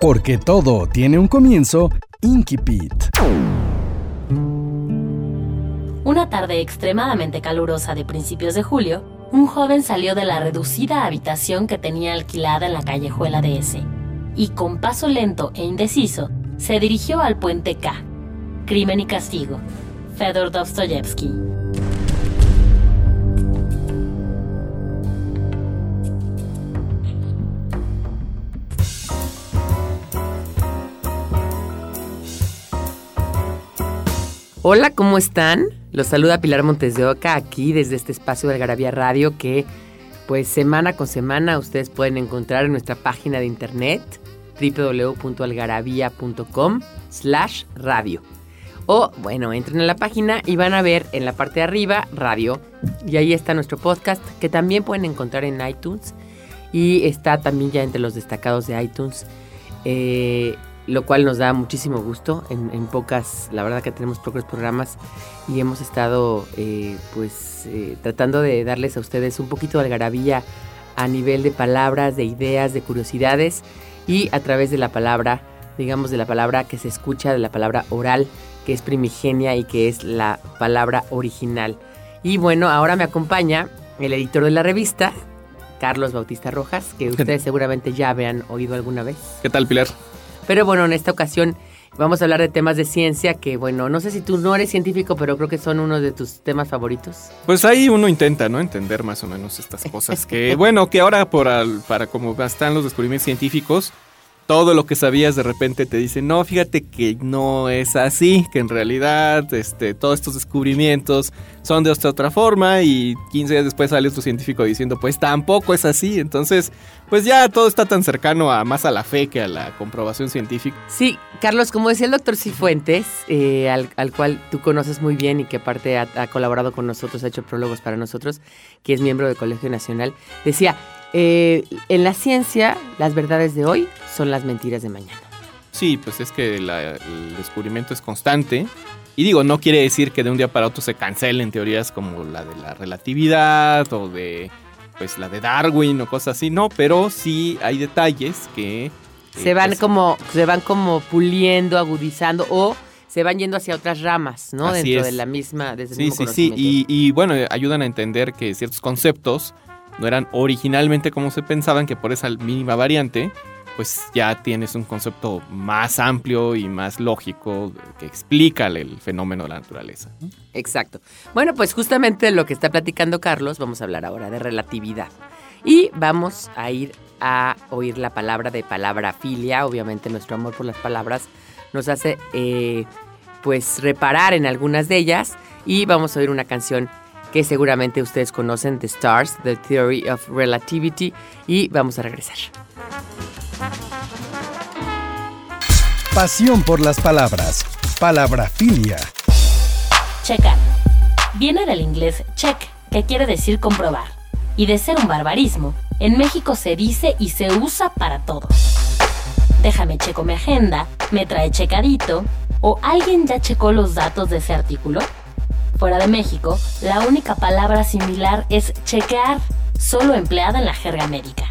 Porque todo tiene un comienzo, Inkipit. Una tarde extremadamente calurosa de principios de julio, un joven salió de la reducida habitación que tenía alquilada en la callejuela de ese y con paso lento e indeciso se dirigió al puente K. Crimen y castigo. Fedor Dostoyevsky. Hola, ¿cómo están? Los saluda Pilar Montes de Oca aquí desde este espacio de Algarabía Radio que pues semana con semana ustedes pueden encontrar en nuestra página de internet www.algarabía.com slash radio. O bueno, entren a la página y van a ver en la parte de arriba radio y ahí está nuestro podcast que también pueden encontrar en iTunes y está también ya entre los destacados de iTunes. Eh, lo cual nos da muchísimo gusto. En, pocas, la verdad que tenemos pocos programas y hemos estado eh, pues eh, tratando de darles a ustedes un poquito de algarabía a nivel de palabras, de ideas, de curiosidades y a través de la palabra, digamos de la palabra que se escucha, de la palabra oral, que es primigenia y que es la palabra original. Y bueno, ahora me acompaña el editor de la revista, Carlos Bautista Rojas, que ustedes seguramente ya habían oído alguna vez. ¿Qué tal, Pilar? Pero bueno, en esta ocasión vamos a hablar de temas de ciencia que, bueno, no sé si tú no eres científico, pero creo que son uno de tus temas favoritos. Pues ahí uno intenta, ¿no? Entender más o menos estas cosas que, bueno, que ahora por para como están los descubrimientos científicos, todo lo que sabías de repente te dicen, no, fíjate que no es así, que en realidad este, todos estos descubrimientos son de otra forma y 15 días después sale otro científico diciendo, pues tampoco es así. Entonces, pues ya todo está tan cercano a más a la fe que a la comprobación científica. Sí, Carlos, como decía el doctor Cifuentes, eh, al, cual tú conoces muy bien y que aparte ha, ha colaborado con nosotros, ha hecho prólogos para nosotros, que es miembro del Colegio Nacional, decía, eh, en la ciencia, las verdades de hoy son las mentiras de mañana. Sí, pues es que el descubrimiento es constante. Y digo, no quiere decir que de un día para otro se cancelen teorías como la de la relatividad o de pues la de Darwin o cosas así, no, pero sí hay detalles que eh, se van pues, como se van como puliendo, agudizando o se van yendo hacia otras ramas, ¿no? Dentro de la misma desde sí, sí, sí, y, y bueno, ayudan a entender que ciertos conceptos no eran originalmente como se pensaban, que por esa mínima variante, pues ya tienes un concepto más amplio y más lógico que explica el fenómeno de la naturaleza. Exacto. Bueno, pues justamente lo que está platicando Carlos, vamos a hablar ahora de relatividad. Y vamos a ir a oír la palabra de palabra filia. Obviamente nuestro amor por las palabras nos hace eh, pues reparar en algunas de ellas. Y vamos a oír una canción que seguramente ustedes conocen, The Stars, The Theory of Relativity, y vamos a regresar. Pasión por las palabras. Palabrafilia. Checar. Viene del inglés check, que quiere decir comprobar. Y de ser un barbarismo, en México se dice y se usa para todo. Déjame checo mi agenda, me trae checadito, o alguien ya checó los datos de ese artículo. Fuera de México, la única palabra similar es chequear, solo empleada en la jerga médica.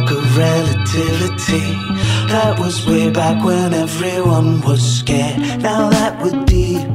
Talk of relativity. That was way back when everyone was scared. Now that we're deep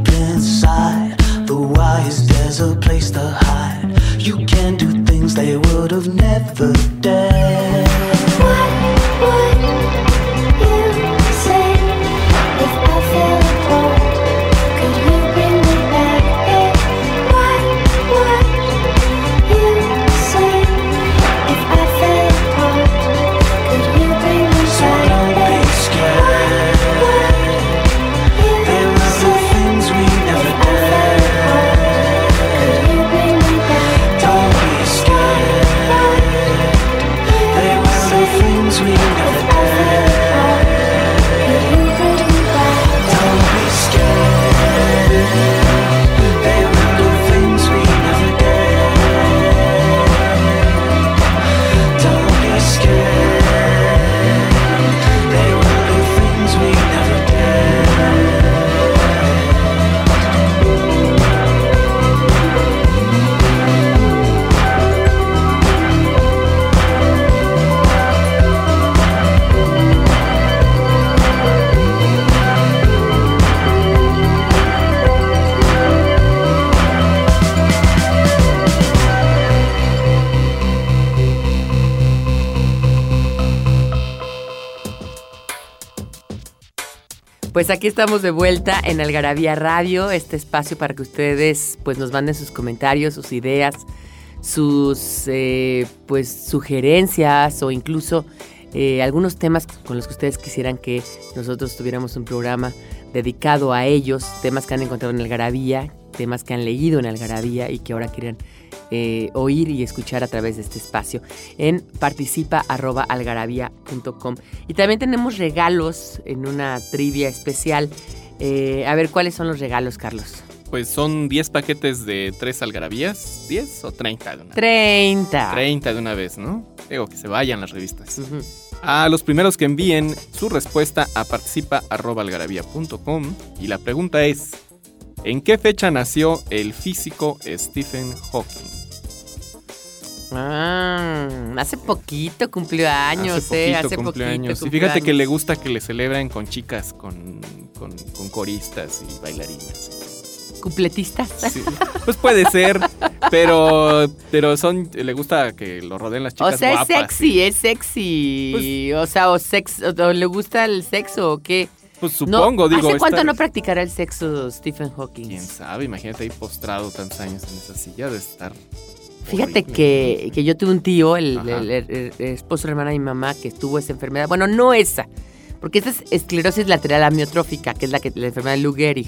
Pues aquí estamos de vuelta en Algarabía Radio, este espacio para que ustedes pues nos manden sus comentarios, sus ideas, sus eh, pues sugerencias o incluso eh, algunos temas con los que ustedes quisieran que nosotros tuviéramos un programa dedicado a ellos, temas que han encontrado en Algarabía, temas que han leído en Algarabía y que ahora quieren eh, oír y escuchar a través de este espacio en participa.algarabía.com. Y también tenemos regalos en una trivia especial. Eh, a ver, ¿cuáles son los regalos, Carlos? Pues son 10 paquetes de 3 algarabías. ¿10 o 30 de una vez? 30. 30 de una vez, ¿no? Digo que se vayan las revistas. A los primeros que envíen su respuesta a participa.algarabía.com y la pregunta es, ¿en qué fecha nació el físico Stephen Hawking? Ah, hace poquito cumplió años, hace eh, hace cumplió poquito años. Y fíjate que le gusta que le celebren con chicas, con, con- con coristas y bailarinas. ¿Cupletistas? Sí, Pues puede ser, pero pero son le gusta que lo rodeen las O chicas sea, es sexy, es sexy. o sea, o, sex, o, o le gusta el sexo o qué. Pues No, supongo, digo. ¿Hace cuánto esta- no practicará el sexo Stephen Hawking? Quién sabe, imagínate ahí postrado tantos años en esa silla de estar. Fíjate que, que yo tuve un tío, el, el- el- el esposo hermana de mi mamá, que tuvo esa enfermedad. Bueno, no esa, porque esta es esclerosis lateral amiotrófica, que es la, que, la enfermedad de Lou Gehrig.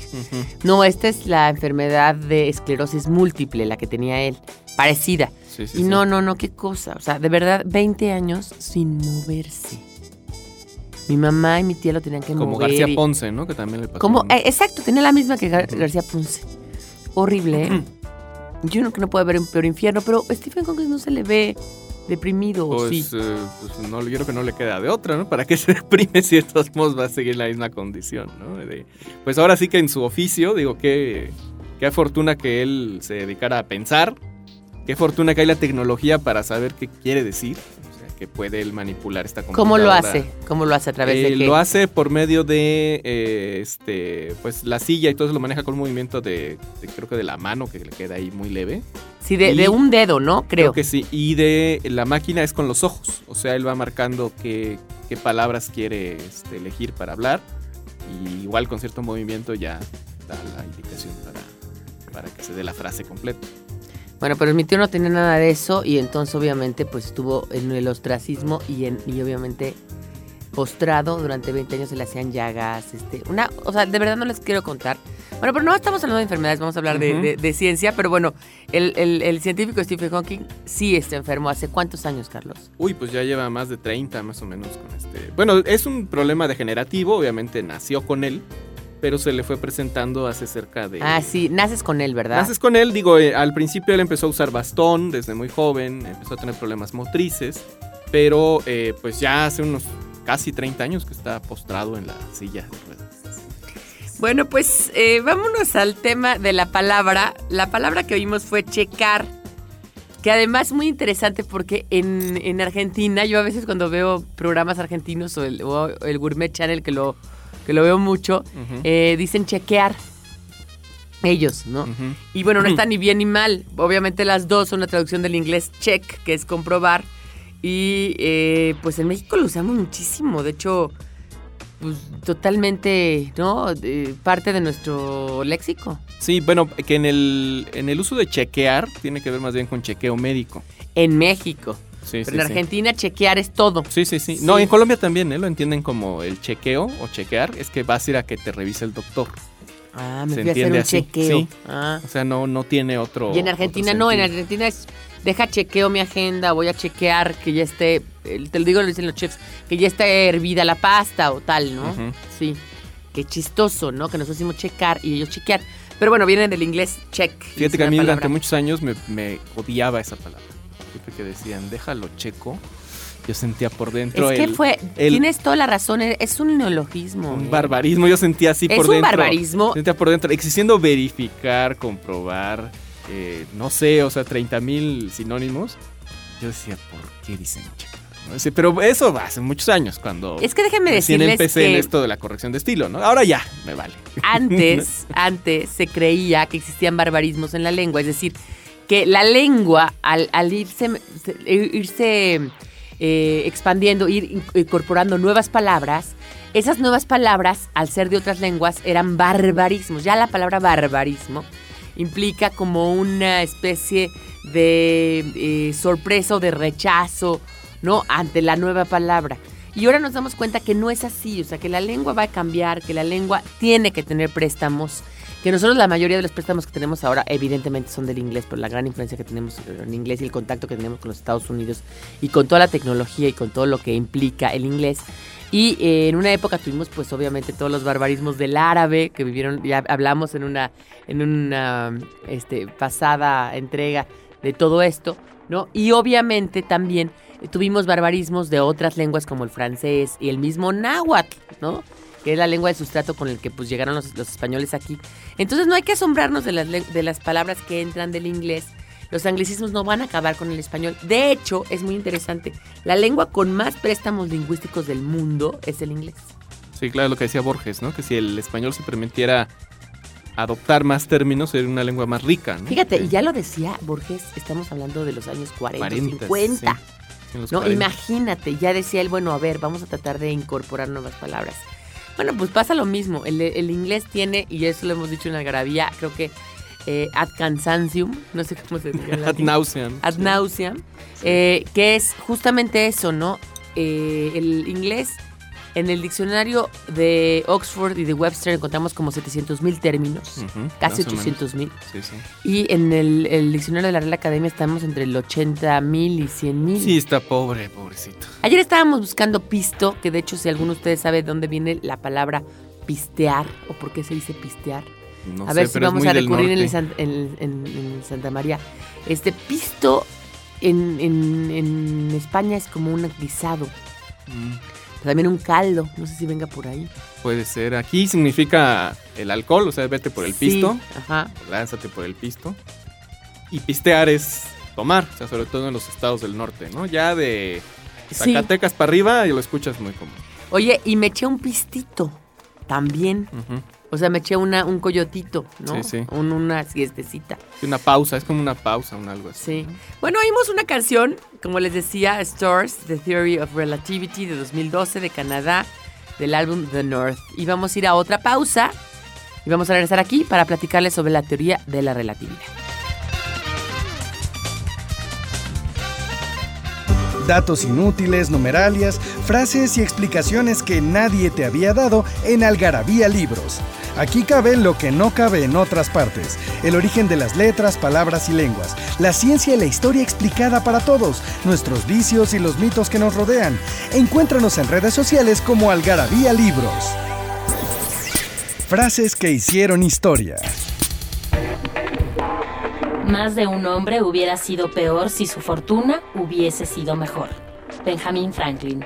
No, esta es la enfermedad de esclerosis múltiple, la que tenía él, parecida. Sí, sí, y sí. no, no, no, qué cosa. O sea, de verdad, 20 años sin moverse. Mi mamá y mi tía lo tenían que Como mover. García y- Ponce, ¿no? Que también le pasó. Como, eh, exacto, tenía la misma que Gar-. García Ponce. Horrible, ¿eh? Yo no que no puede haber un peor infierno, pero Stephen Hawking no se le ve deprimido, ¿o Pues, sí. eh, pues, no, yo creo que no le queda de otra, ¿no? ¿Para qué se deprime si de todos modos va a seguir la misma condición, ¿no? De- pues ahora sí que en su oficio, digo, qué, qué fortuna que él se dedicara a pensar, qué fortuna que hay la tecnología para saber qué quiere decir, que puede él manipular esta ¿Cómo lo computadora. hace? ¿Cómo lo hace a través de Eh, qué? Lo hace por medio de eh, este pues la silla y todo eso lo maneja con un movimiento de, de- creo que de la mano que le queda ahí muy leve. Sí, de, de un dedo, ¿no? Creo. que sí. Y de la máquina es con los ojos. O sea, él va marcando qué, qué palabras quiere este, elegir para hablar. Y igual con cierto movimiento ya da la indicación para, para que se dé la frase completa. Bueno, pero mi tío no tenía nada de eso y entonces obviamente pues estuvo en el ostracismo y, en, y obviamente postrado durante 20 años se le hacían llagas, este, una, o sea, de verdad no les quiero contar. Bueno, pero no estamos hablando de enfermedades, vamos a hablar de, Ujú. de- de ciencia, pero bueno, el, el- el científico Stephen Hawking sí está enfermo. ¿Hace cuántos años, Carlos? Uy, pues ya lleva más de 30 más o menos con este. Bueno, es un problema degenerativo, obviamente nació con él, pero se le fue presentando hace cerca de... Ah, sí, naces con él, ¿verdad? Naces con él, digo, eh, al principio él empezó a usar bastón desde muy joven, empezó a tener problemas motrices, pero eh, pues ya hace unos casi 30 años que está postrado en la silla de ruedas. Bueno, pues eh, vámonos al tema de la palabra. La palabra que vimos fue checar, que además es muy interesante porque en, en Argentina, yo a veces cuando veo programas argentinos o el, o el Gourmet Channel, que lo, que lo veo mucho, eh, dicen chequear. Ellos, ¿no? Y bueno, no está ni bien ni mal. Obviamente las dos son una traducción del inglés check, que es comprobar. Y eh, pues en México lo usamos muchísimo. De hecho, pues totalmente, ¿no? Eh, parte de nuestro léxico. Sí, bueno, que en el, en el uso de chequear tiene que ver más bien con chequeo médico. En México. Sí, Pero sí, en sí. Argentina chequear es todo. Sí, sí, sí. No, en Colombia también, ¿eh? Lo entienden como el chequeo o chequear. Es que vas a ir a que te revise el doctor. Ah, me Se fui a hacer un así, chequeo. Ah. O sea, no, no tiene otro. Y en Argentina no, en. Argentina es deja chequeo mi agenda, voy a chequear que ya esté, te lo digo, lo dicen los chefs, que ya esté hervida la pasta o tal, ¿no? Sí. Qué chistoso, ¿no? Que nosotros decimos checar y ellos chequear. Pero bueno, viene del inglés check. Fíjate que a mí durante muchos años me, me odiaba esa palabra. Que decían, déjalo checo, yo sentía por dentro Es que el- fue, el- tienes toda la razón, e- es un neologismo. un ¿eh? barbarismo. Yo sentía así Es por un dentro. barbarismo. Sentía por dentro, existiendo verificar, comprobar, eh, no sé, o sea, 30 mil sinónimos. Yo decía, ¿por qué dicen. Sí, Pero eso va hace muchos años, cuando Es que déjenme decirles empecé en que esto de la corrección de estilo, ¿no? Ahora ya, me vale. antes, antes se creía que existían barbarismos en la lengua, es decir, que la lengua al, al irse, eh, expandiendo, ir in- incorporando nuevas palabras, esas nuevas palabras, al ser de otras lenguas, eran barbarismos. Ya la palabra barbarismo implica como una especie de eh, sorpresa o de rechazo, ¿no? Ante la nueva palabra. Y ahora nos damos cuenta que no es así, o sea, que la lengua va a cambiar, que la lengua tiene que tener préstamos, que nosotros la mayoría de los préstamos que tenemos ahora evidentemente son del inglés, por la gran influencia que tenemos en inglés y el contacto que tenemos con los Estados Unidos y con toda la tecnología y con todo lo que implica el inglés. Y eh, en una época tuvimos pues obviamente todos los barbarismos del árabe que vivieron, ya hablamos en una, en una este, pasada entrega de todo esto, ¿no? Y obviamente también tuvimos barbarismos de otras lenguas como el francés y el mismo náhuatl, ¿no? Que es la lengua de sustrato con el que pues llegaron los, los españoles aquí. Entonces no hay que asombrarnos de las, de las palabras que entran del inglés. Los anglicismos no van a acabar con el español. De hecho, es muy interesante. La lengua con más préstamos lingüísticos del mundo es el inglés. Sí, claro, lo que decía Borges, ¿no? Que si el español se permitiera adoptar más términos, sería una lengua más rica, ¿no? Fíjate, y ya lo decía Borges, estamos hablando de los años 40, 40, 50. sí, en los No, 40. imagínate, ya decía él, bueno, a ver, vamos a tratar de incorporar nuevas palabras. Bueno, pues pasa lo mismo. El, el inglés tiene, y eso lo hemos dicho en Algarabía, creo que eh, ad cansancium, no sé cómo se dice. Ad nauseam. Ad sí. nauseam, eh, que es justamente eso, ¿no? Eh, el inglés, en el diccionario de Oxford y de Webster encontramos como 700 mil términos, Ujú, casi más o menos. 800 mil. Sí, sí. Y en el, el diccionario de la Real Academia estamos entre el 80 mil y 100 mil. Sí, está pobre, pobrecito. Ayer estábamos buscando pisto, que de hecho si alguno de ustedes sabe de dónde viene la palabra pistear o por qué se dice pistear. No a sé, ver si vamos a recurrir en, el norte. San- en- en- en Santa María. Este pisto en España es como un guisado, Mm, también un caldo, no sé si venga por ahí. puede ser. Aquí significa el alcohol, o sea, vete por el Sí, pisto, Ajá. lánzate por el pisto. Y pistear es tomar, o sea, sobre todo en los estados del norte, ¿no? Ya de Sí. Zacatecas para arriba y lo escuchas muy común. Oye, y me eché un pistito también. Ujú. O sea, me eché una, un coyotito, ¿no? Sí, sí. Un- una siestecita. Una pausa, es como una pausa, un algo así. Sí. Bueno, oímos una canción, como les decía, Stars, The Theory of Relativity de 2012 de Canadá, del álbum The North. Y vamos a ir a otra pausa y vamos a regresar aquí para platicarles sobre la teoría de la relatividad. Datos inútiles, numeralias, frases y explicaciones que nadie te había dado en Algarabía Libros. Aquí cabe lo que no cabe en otras partes. El origen de las letras, palabras y lenguas. La ciencia y la historia explicada para todos. Nuestros vicios y los mitos que nos rodean. Encuéntranos en redes sociales como Algarabía Libros. Frases que hicieron historia. Más de un hombre hubiera sido peor si su fortuna hubiese sido mejor. Benjamin Franklin.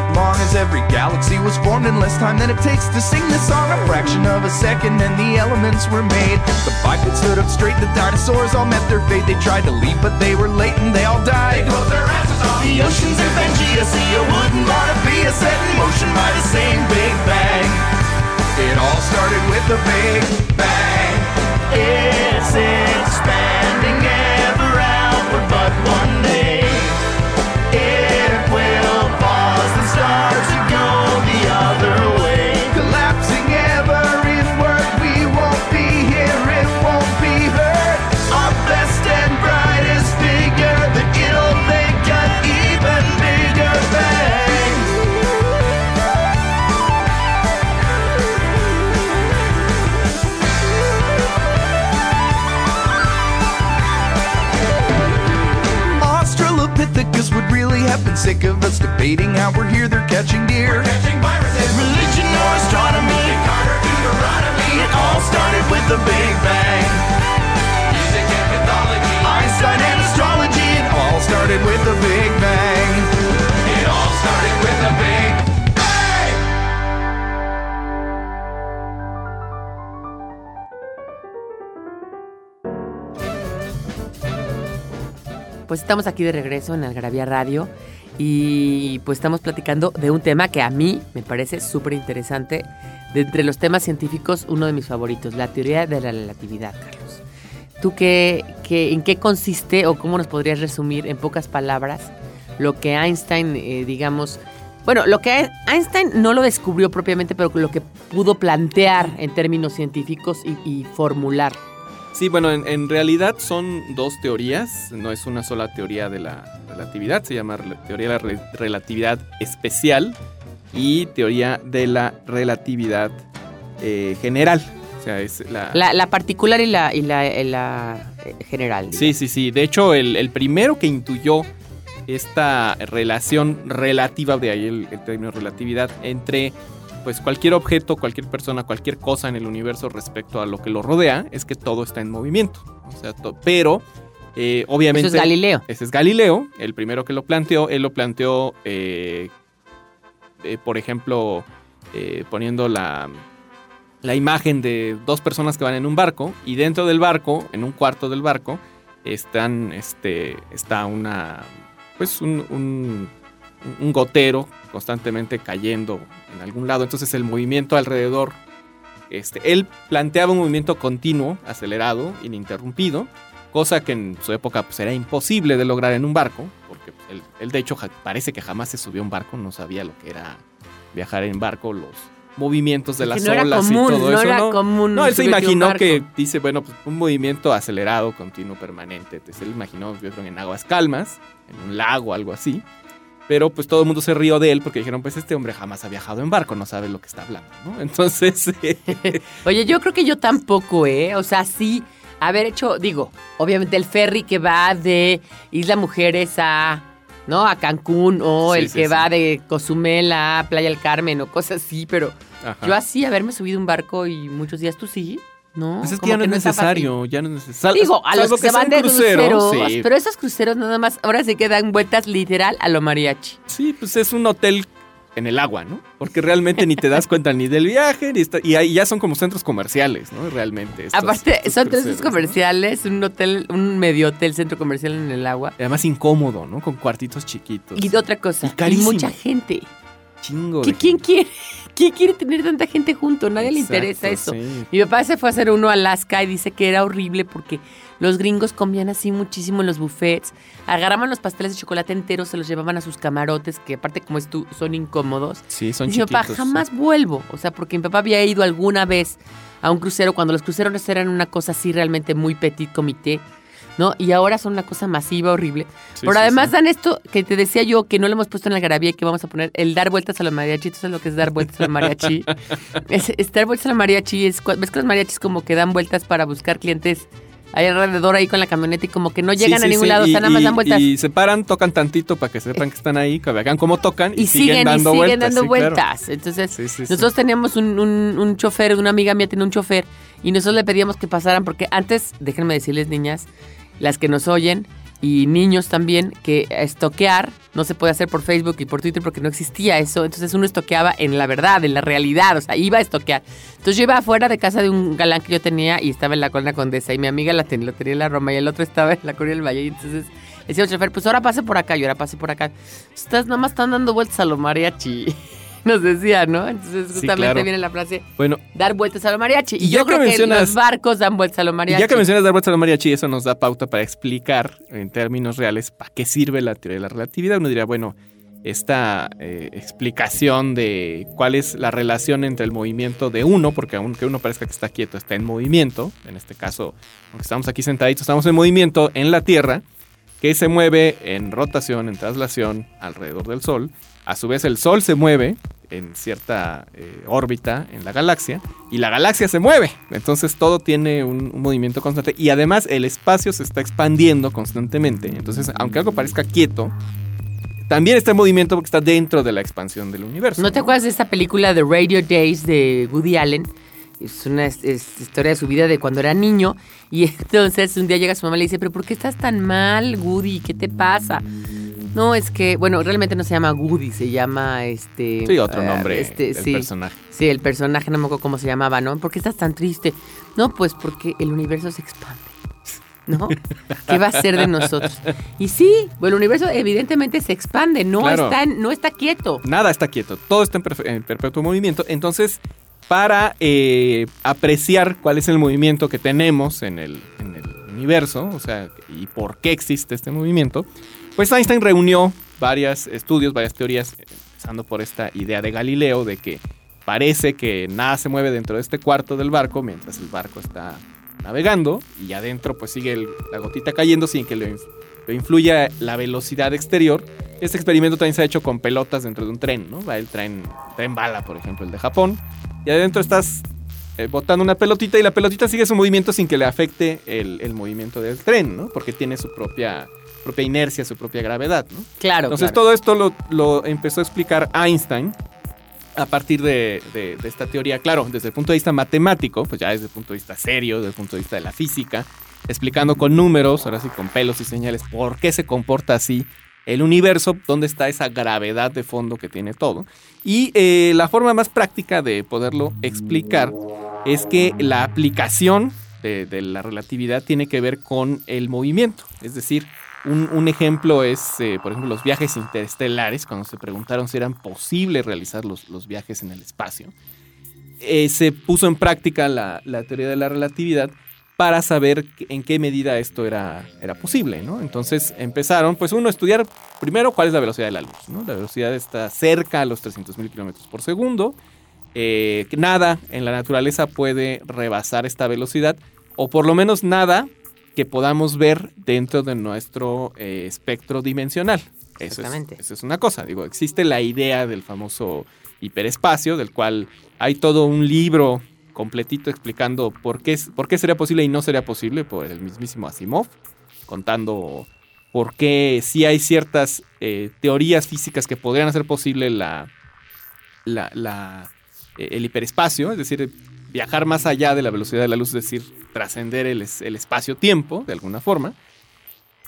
every galaxy was formed in less time than it takes to sing this song. A fraction of a second and the elements were made. The bipeds stood up straight, the dinosaurs all met their fate. They tried to leave, but they were late and they all died. They closed their asses off the oceans and Pangea Sea. You wouldn't wanna be a set in motion by the same Big Bang. It all started with a Big Bang. It's expanding really have been sick of us debating how we're here, they're catching deer. Catching viruses, religion or astronomy, Carter, Deuteronomy, it all started with the Big Bang. Music and mythology, Einstein and astrology, it all started with the Big Bang. It all started with the Big Pues estamos aquí de regreso en Algarabía Radio y pues estamos platicando de un tema que a mí me parece súper interesante. De entre los temas científicos, uno de mis favoritos, la teoría de la relatividad, Carlos. ¿Tú qué, qué- en qué consiste o cómo nos podrías resumir en pocas palabras lo que Einstein, eh, digamos, bueno, lo que Einstein no lo descubrió propiamente, pero lo que pudo plantear en términos científicos y, y formular? Sí, bueno, en, en realidad son dos teorías, no es una sola teoría de la relatividad, se llama teoría de la re- relatividad especial y teoría de la relatividad eh, general. O sea, es la... La, la particular y la, y la, y la, eh, general. Sí, sí, sí. De hecho, el, el primero que intuyó esta relación relativa, de ahí el, el término relatividad, entre pues cualquier objeto, cualquier persona, cualquier cosa en el universo respecto a lo que lo rodea, es que todo está en movimiento. O sea, pero eh, obviamente... Eso es Galileo. Ese es Galileo, el primero que lo planteó. Él lo planteó, eh, eh, por ejemplo, poniendo la, la imagen de dos personas que van en un barco y dentro del barco, en un cuarto del barco, están, este, está una, pues un, un- un gotero constantemente cayendo en algún lado. Entonces el movimiento alrededor, este, él planteaba un movimiento continuo, acelerado, ininterrumpido, cosa que en su época pues, era imposible de lograr en un barco, porque pues, él, él, de hecho parece que jamás se subió a un barco, no sabía lo que era viajar en barco, los movimientos de las no olas común, y todo no eso. era ¿no? común No, él se imaginó que dice, bueno, pues un movimiento acelerado, continuo, permanente. Entonces él imaginó, yo creo, en aguas calmas, en un lago, algo así. Pero pues todo el mundo se rió de él porque dijeron, pues este hombre jamás ha viajado en barco, no sabe lo que está hablando, ¿no? Entonces, Oye, yo creo que yo tampoco, ¿eh? O sea, sí, haber hecho, digo, obviamente el ferry que va de Isla Mujeres a, ¿no? A Cancún o Sí, el sí, que sí. va de Cozumel a Playa del Carmen o cosas así, pero ajá. yo así haberme subido un barco y muchos días tú sí, ¿no? Pues es que ya no es necesario, ya no es necesario. Digo, a los que, se van de cruceros, sí. pero esos cruceros nada más ahora sí que dan vueltas literal a lo mariachi. Sí, pues es un hotel en el agua, ¿no? Porque realmente ni te das cuenta ni del viaje, ni está- y ahí ya son como centros comerciales, ¿no? Realmente. estos- Aparte, estos son ¿no? comerciales, un hotel, un medio hotel, centro comercial en el agua. Y Además incómodo, ¿no? Con cuartitos chiquitos. Y de otra cosa, Y mucha gente. Chingo ¿Qui- de ¿Quién quiere, ¿Quién quiere tener tanta gente junto? Nadie le interesa eso. sí. Mi papá se fue a hacer uno a Alaska y dice que era horrible porque los gringos comían así muchísimo en los buffets. Agarraban los pasteles de chocolate enteros, se los llevaban a sus camarotes, que aparte como es tú, son incómodos. Sí, son y mi papá jamás vuelvo. O sea, porque mi papá había ido alguna vez a un crucero cuando los cruceros eran una cosa así realmente muy petit comité. ¿No? Y ahora son una cosa masiva, horrible. Sí, Pero sí, además sí. dan esto que te decía yo, que no lo hemos puesto en la garabía y que vamos a poner el dar vueltas a los mariachi. ¿Tú sabes lo que es dar vueltas a los mariachi? es, es dar vueltas a los mariachi es, ves que los mariachis como que dan vueltas para buscar clientes ahí alrededor ahí con la camioneta y como que no llegan sí, a ningún sí, lado, o sea, nada más dan vueltas. Y se paran, tocan tantito para que sepan que están ahí, que vean cómo tocan y, y siguen, dando y siguen vueltas. dando claro. vueltas. Entonces, nosotros teníamos un, un, un chofer, una amiga mía tenía un chofer, y nosotros le pedíamos que pasaran, porque antes, déjenme decirles, niñas, las que nos oyen, y niños también, que estoquear no se puede hacer por Facebook y por Twitter porque no existía eso. Entonces uno estoqueaba en la verdad, en la realidad, o sea, iba a estoquear. Entonces yo iba afuera de casa de un galán que yo tenía y estaba en la Colonia Condesa, y mi amiga la tenía, lo tenía en la Roma, y el otro estaba en la Colonia del Valle, y entonces... Decía el chofer, pues ahora pase por acá, y ahora pase por acá. Estás nada más están dando vueltas a lo mariachi. Nos decía, ¿no? Entonces Sí, justamente claro. viene la frase Bueno, dar vueltas a lo mariachi. Y, Y ya yo que creo que mencionas- los barcos dan vueltas a lo y mariachi. ya que mencionas dar vueltas a los mariachi, eso nos da pauta para explicar en términos reales para qué sirve la teoría de la relatividad. Uno diría, bueno, esta eh, explicación de cuál es la relación entre el movimiento de uno, porque aunque uno parezca que está quieto, está en movimiento. En este caso, aunque estamos aquí sentaditos, estamos en movimiento en la Tierra, que se mueve en rotación, en traslación alrededor del Sol. A su vez, el Sol se mueve en cierta eh, órbita en la galaxia y la galaxia se mueve. Entonces todo tiene un, un movimiento constante y además el espacio se está expandiendo constantemente. Entonces, aunque algo parezca quieto, también está en movimiento porque está dentro de la expansión del universo. ¿No te acuerdas de esta película de Radio Days de Woody Allen? Es una es- es historia de su vida de cuando era niño. Y entonces un día llega su mamá y le dice, pero ¿por qué estás tan mal, Woody? ¿Qué te pasa? No, es que, bueno, realmente no se llama Woody, se llama este... Sí, otro eh, nombre este, del sí. personaje. Sí, el personaje, no me acuerdo cómo se llamaba, ¿no? ¿Por qué estás tan triste? No, pues porque el universo se expande. ¿No? ¿Qué va a ser de nosotros? Y sí, bueno, el universo evidentemente se expande, no, Claro. está, en- no está quieto. Nada está quieto, todo está en perpetuo movimiento. Entonces, para eh, apreciar cuál es el movimiento que tenemos en el, en el universo, o sea, y por qué existe este movimiento, pues Einstein reunió varios estudios, varias teorías, empezando por esta idea de Galileo de que parece que nada se mueve dentro de este cuarto del barco mientras el barco está navegando y adentro pues sigue el- la gotita cayendo sin que inf- le influya la velocidad exterior. Este experimento también se ha hecho con pelotas dentro de un tren, ¿no? Va el tren, tren bala, por ejemplo, el de Japón. Y adentro estás eh, botando una pelotita y la pelotita sigue su movimiento sin que le afecte el, el movimiento del tren, ¿no? Porque tiene su propia, propia inercia, su propia gravedad, ¿no? Claro, Entonces claro. todo esto lo, lo empezó a explicar Einstein a partir de, de- de esta teoría, claro, desde el punto de vista matemático, pues ya desde el punto de vista serio, desde el punto de vista de la física, explicando con números, ahora sí con pelos y señales, por qué se comporta así el universo, dónde está esa gravedad de fondo que tiene todo. Y eh, la forma más práctica de poderlo explicar es que la aplicación de, de la relatividad tiene que ver con el movimiento. Es decir, un, un ejemplo es, eh, por ejemplo, los viajes interestelares, cuando se preguntaron si eran posibles realizar los, los viajes en el espacio. Eh, se puso en práctica la, la teoría de la relatividad para saber en qué medida esto era, era posible, ¿no? Entonces empezaron, pues uno, a estudiar primero cuál es la velocidad de la luz, ¿no? La velocidad está cerca a los 300.000 kilómetros por segundo. Eh, nada en la naturaleza puede rebasar esta velocidad, o por lo menos nada que podamos ver dentro de nuestro eh, espectro dimensional. Eso es, Exactamente. eso es una cosa. Digo, existe la idea del famoso hiperespacio, del cual hay todo un libro completito explicando por qué, por qué sería posible y no sería posible por el mismísimo Asimov, contando por qué sí hay ciertas eh, teorías físicas que podrían hacer posible la, la- la- eh, el hiperespacio, es decir, viajar más allá de la velocidad de la luz, es decir, trascender el, el espacio-tiempo de alguna forma.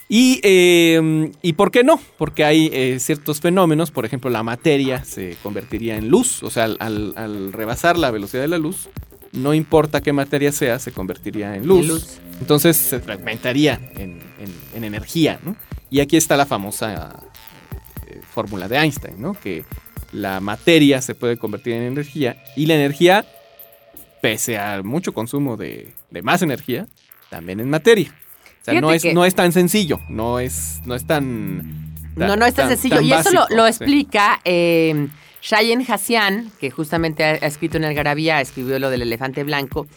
Y, eh, ¿Y por qué no? Porque hay eh, ciertos fenómenos, por ejemplo, la materia se convertiría en luz, o sea, al, al- al rebasar la velocidad de la luz, no importa qué materia sea, se convertiría en luz. En luz. Entonces se fragmentaría en, en- en energía, ¿no? Y aquí está la famosa eh, fórmula de Einstein, ¿no? Que la materia se puede convertir en energía y la energía, pese a mucho consumo de, de más energía, también es materia. O sea, no es, que- no es tan sencillo, no es, no es tan... No, no es tan, sencillo. y eso lo, básico, lo sí. explica eh, Shayen Hassian, que justamente ha, ha escrito en Algarabía, escribió lo del elefante blanco.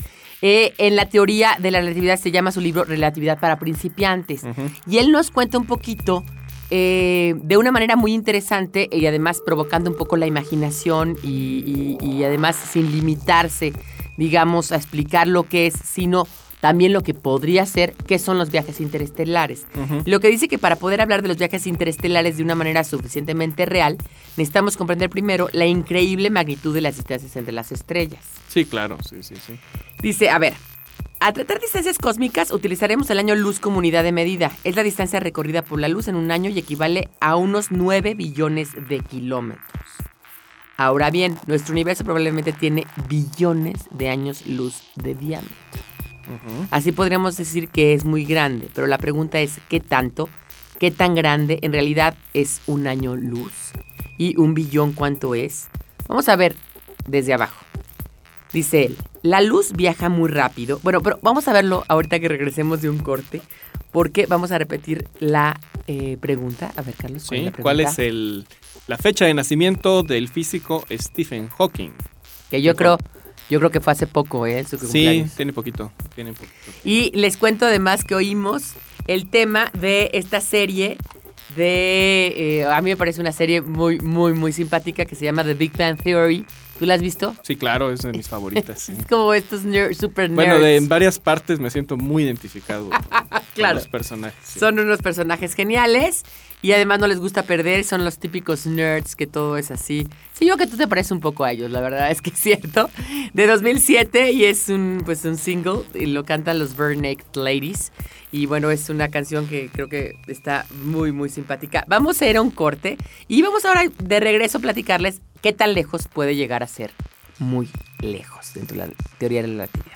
Eh, en la teoría de la relatividad se llama su libro Relatividad para principiantes. Y él nos cuenta un poquito, eh, de una manera muy interesante y además provocando un poco la imaginación y, y- y además sin limitarse, digamos, a explicar lo que es, sino también lo que podría ser, que son los viajes interestelares. Lo que dice que para poder hablar de los viajes interestelares de una manera suficientemente real, necesitamos comprender primero la increíble magnitud de las distancias entre las estrellas. Sí, claro, sí, sí, sí. Dice, a ver, al tratar distancias cósmicas utilizaremos el año luz como unidad de medida. Es la distancia recorrida por la luz en un año y equivale a unos 9 billones de kilómetros. Ahora bien, nuestro universo probablemente tiene billones de años luz de diámetro. Así podríamos decir que es muy grande, pero la pregunta es ¿qué tanto? ¿Qué tan grande en realidad es un año luz? ¿Y un billón cuánto es? Vamos a ver desde abajo. Dice él, la luz viaja muy rápido. Bueno, pero vamos a verlo ahorita que regresemos de un corte, porque vamos a repetir la eh, pregunta. A ver, Carlos, ¿cuál, Sí, es la ¿Cuál pregunta? es el, la fecha de nacimiento del físico Stephen Hawking? Que yo creo, yo creo que fue hace poco, ¿eh? Su Sí, tiene poquito, tiene poquito. Y les cuento además que oímos el tema de esta serie de... eh, a mí me parece una serie muy, muy, muy simpática que se llama The Big Bang Theory. ¿Tú la has visto? Sí, claro, es de mis favoritas. sí. Es como estos ner- super nerds. Bueno, de, en varias partes me siento muy identificado con Claro. los personajes. sí. Son unos personajes geniales y además no les gusta perder, son los típicos nerds que todo es así. Sí, yo que tú te pareces un poco a ellos, la verdad es que es cierto. De 2007 y es un pues un single y lo cantan los Bare Naked Ladies y bueno, es una canción que creo que está muy muy simpática. Vamos a ir a un corte y vamos ahora de regreso a platicarles qué tan lejos puede llegar a ser muy lejos dentro de la teoría de la relatividad.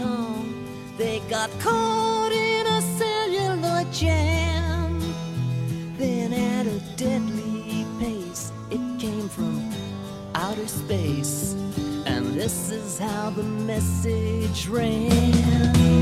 Kong. They got caught in a celluloid jam. Then at a deadly pace, it came from outer space. And this is how the message ran.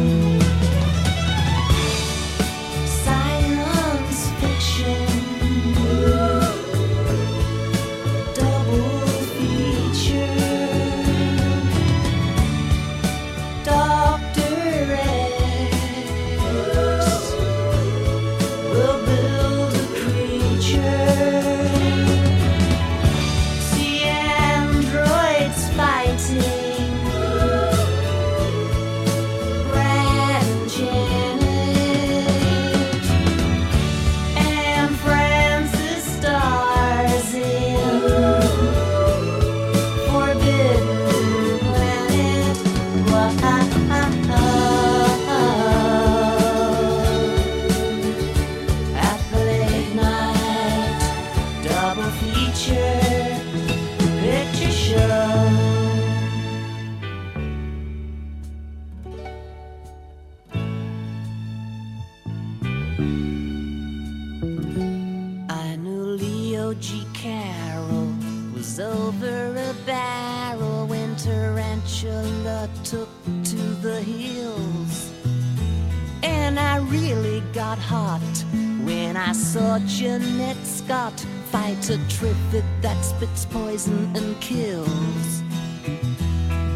Spits poison and kills.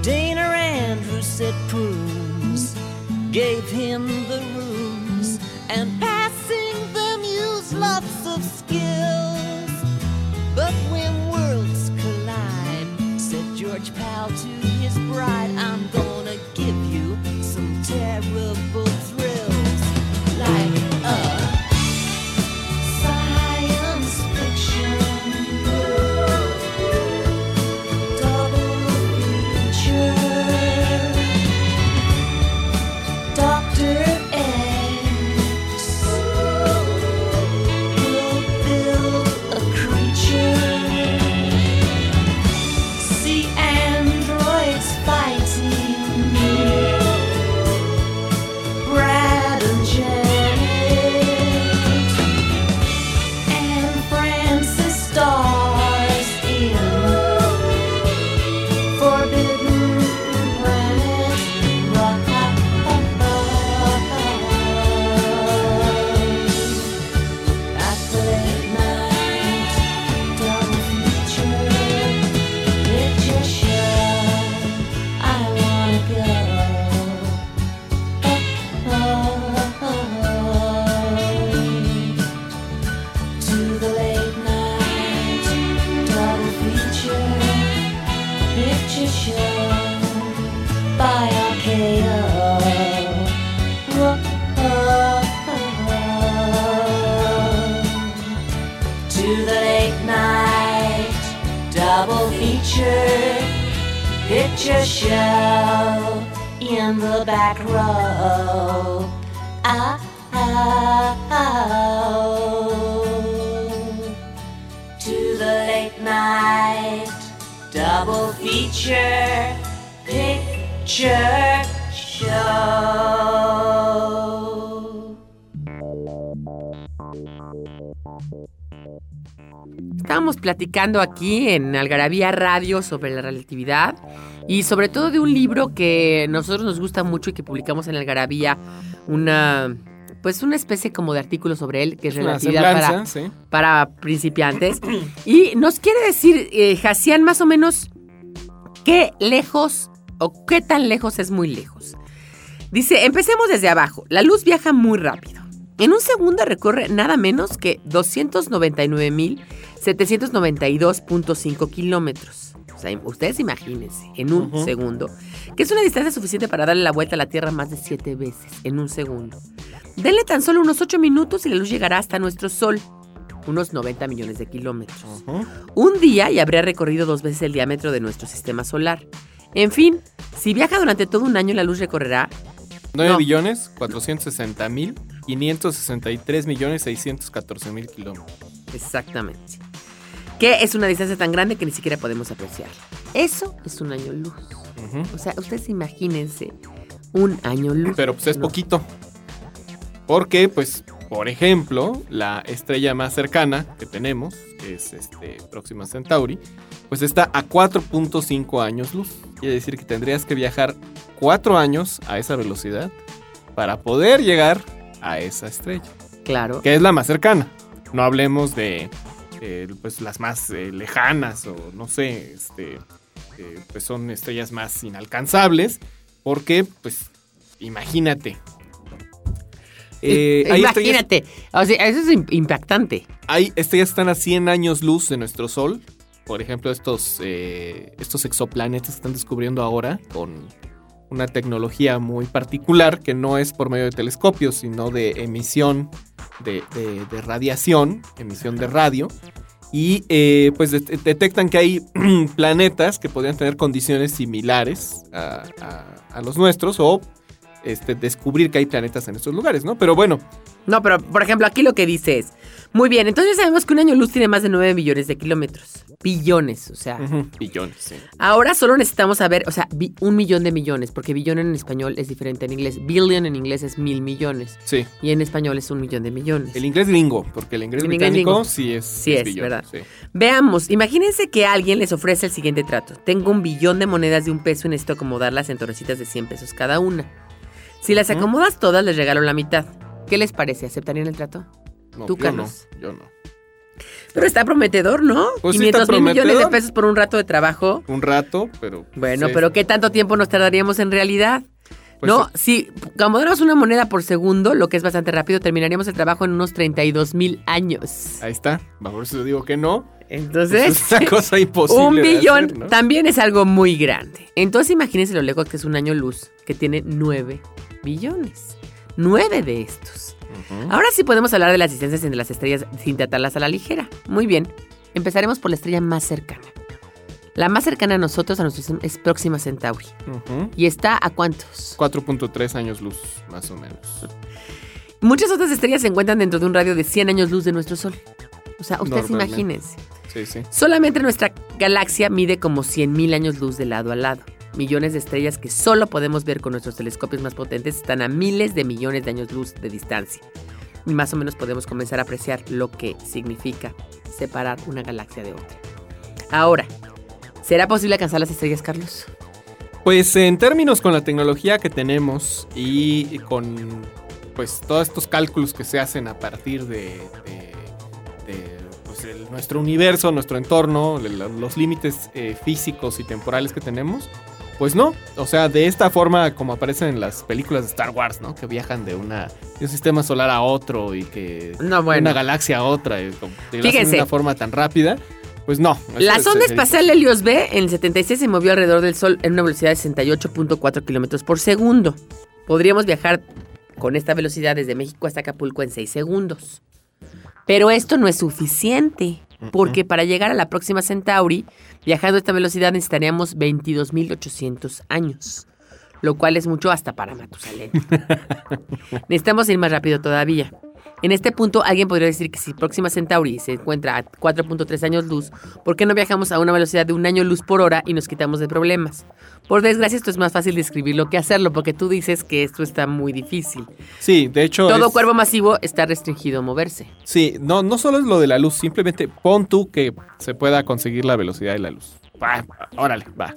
Dana Andrews said prunes gave him the rooms and passing them used lots of skills. But when worlds collide, said George Powell to his bride, I'm gonna double feature picture show in the back row. Ah, ah, oh. To the late night double feature picture show. Estábamos platicando aquí en Algarabía Radio sobre la relatividad y sobre todo de un libro que a nosotros nos gusta mucho y que publicamos en Algarabía, una pues una especie como de artículo sobre él que es relatividad para, semblanza, sí. para principiantes. Y nos quiere decir, eh, más o menos qué lejos o qué tan lejos es muy lejos. Dice, empecemos desde abajo. La luz viaja muy rápido. En un segundo recorre nada menos que 299.792.5 kilómetros. O sea, ustedes imagínense, en un segundo, que es una distancia suficiente para darle la vuelta a la Tierra más de siete veces en un segundo. Denle tan solo unos 8 minutos y la luz llegará hasta nuestro Sol, unos 90 millones de kilómetros. Un día y habría recorrido dos veces el diámetro de nuestro sistema solar. En fin, si viaja durante todo un año, la luz recorrerá 9 No. billones 460 mil 563 millones 614 mil kilómetros. exactamente. Que es una distancia tan grande que ni siquiera podemos apreciarla. Eso es un año luz. O sea, ustedes imagínense un año luz. Pero pues es No. poquito. Porque, pues, por ejemplo, la estrella más cercana que tenemos, que es este Próxima Centauri, pues está a 4.5 años luz. Quiere decir que tendrías que viajar 4 años a esa velocidad para poder llegar a esa estrella, Claro. que es la más cercana. No hablemos de eh, pues las más eh, lejanas o no sé, este, eh, pues son estrellas más inalcanzables, porque pues imagínate. Eh, estrellas, Imagínate. O sea, eso es im- impactante. hay estrellas que están a 100 años luz de nuestro Sol. Por ejemplo, estos, eh, estos exoplanetas que están descubriendo ahora con una tecnología muy particular que no es por medio de telescopios, sino de emisión de, de- de radiación, emisión de radio. Y eh, pues det- detectan que hay planetas que podrían tener condiciones similares a, a- a los nuestros o este, descubrir que hay planetas en estos lugares, ¿no? Pero bueno, No, pero por ejemplo, aquí lo que dice es, muy bien, entonces ya sabemos que un año luz tiene más de 9 billones de kilómetros. Billones, o sea. Billones, sí. Ahora solo necesitamos saber, o sea, bi- un millón de millones, porque billón en español es diferente en inglés. Billion en inglés es mil millones. Sí. Y en español es un millón de millones. El inglés gringo, porque el inglés El inglés británico gringo. sí es, Sí es, billón, ¿verdad? sí. Veamos, imagínense que alguien les ofrece el siguiente trato. Tengo un billón de monedas de un peso y necesito acomodarlas en torrecitas de 100 pesos cada una. Si las acomodas todas, les regalo la mitad. ¿Qué les parece? ¿Aceptarían el trato? No, Tú, yo Carlos. no, yo no. Pero está prometedor, ¿no? Pues sí 500 está mil millones de pesos por un rato de trabajo. Un rato, pero... Bueno, sí, pero ¿qué tanto tiempo nos tardaríamos en realidad? Pues no, sí. si acomodáramos una moneda por segundo, lo que es bastante rápido, terminaríamos el trabajo en unos 32 mil años. Ahí está. Por eso digo que no. Entonces, Pues es una cosa imposible un billón hacer, ¿no? también es algo muy grande. Entonces imagínense lo lejos que es un año luz, que tiene 9 billones. 9 de estos. Ahora sí podemos hablar de las distancias entre las estrellas sin tratarlas a la ligera. Muy bien, empezaremos por la estrella más cercana. La más cercana a nosotros, a nosotros, es Próxima Centauri. ¿Y está a cuántos? 4.3 años luz, más o menos. Muchas otras estrellas se encuentran dentro de un radio de 100 años luz de nuestro Sol. O sea, ustedes imagínense. Sí, sí. Solamente nuestra galaxia mide como 100.000 años luz de lado a lado. Millones de estrellas que solo podemos ver con nuestros telescopios más potentes están a miles de millones de años luz de distancia. Y más o menos podemos comenzar a apreciar lo que significa separar una galaxia de otra. Ahora, ¿será posible alcanzar las estrellas, Carlos? Pues en términos con la tecnología que tenemos y con pues todos estos cálculos que se hacen a partir de, pues, nuestro universo, nuestro entorno, los límites eh, físicos y temporales que tenemos, pues no. O sea, de esta forma como aparecen en las películas de Star Wars, ¿no? Que viajan de, una, de un sistema solar a otro y que No, de bueno. una galaxia a otra, y como- de una forma tan rápida, pues no. La sonda sería espacial Helios B en el 76 se movió alrededor del Sol en una velocidad de 68.4 kilómetros por segundo. Podríamos viajar con esta velocidad desde México hasta Acapulco en 6 segundos. Pero esto no es suficiente, porque para llegar a la próxima Centauri, viajando a esta velocidad necesitaríamos 22.800 años, lo cual es mucho hasta para Matusalén. Necesitamos ir más rápido todavía. En este punto, alguien podría decir que si Próxima Centauri se encuentra a 4.3 años luz, ¿por qué no viajamos a una velocidad de un año luz por hora y nos quitamos de problemas? Por desgracia, esto es más fácil describirlo que hacerlo, porque tú dices que esto está muy difícil. Sí, de hecho. Todo es- cuerpo masivo está restringido a moverse. Sí, no, no solo es lo de la luz, simplemente pon tú que se pueda conseguir la velocidad de la luz. Va, órale, va.